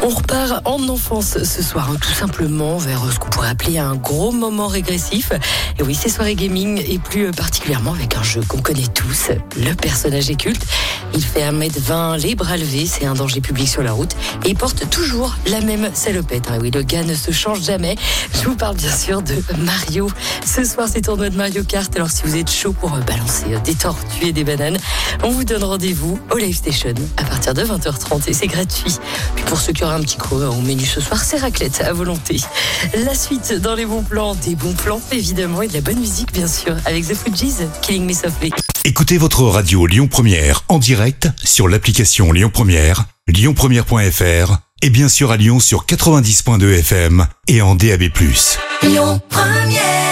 On repart en enfance ce soir, hein, tout simplement vers ce qu'on pourrait appeler un gros moment régressif. Et oui, c'est soirée gaming et plus particulièrement avec un jeu qu'on connaît tous. Le personnage est culte. Il fait 1m20, les bras levés, c'est un danger public sur la route. Et porte toujours la même salopette. hein. Oui, le gars ne se change jamais. Je vous parle bien sûr de Mario. Ce soir, c'est tournoi de Mario Kart. Alors si vous êtes chaud pour euh, balancer euh, des tortues et des bananes, on vous donne rendez-vous au Live Station à partir de 20h30 et c'est gratuit. Pour ceux qui un petit creux au menu ce soir, c'est raclette à volonté. La suite dans les bons plans, des bons plans évidemment et de la bonne musique bien sûr avec The Fugees, Killing Me Softly. Écoutez votre radio Lyon Première en direct sur l'application Lyon Première, lyonpremière.fr et bien sûr à Lyon sur 90.2 FM et en DAB+. Lyon Première.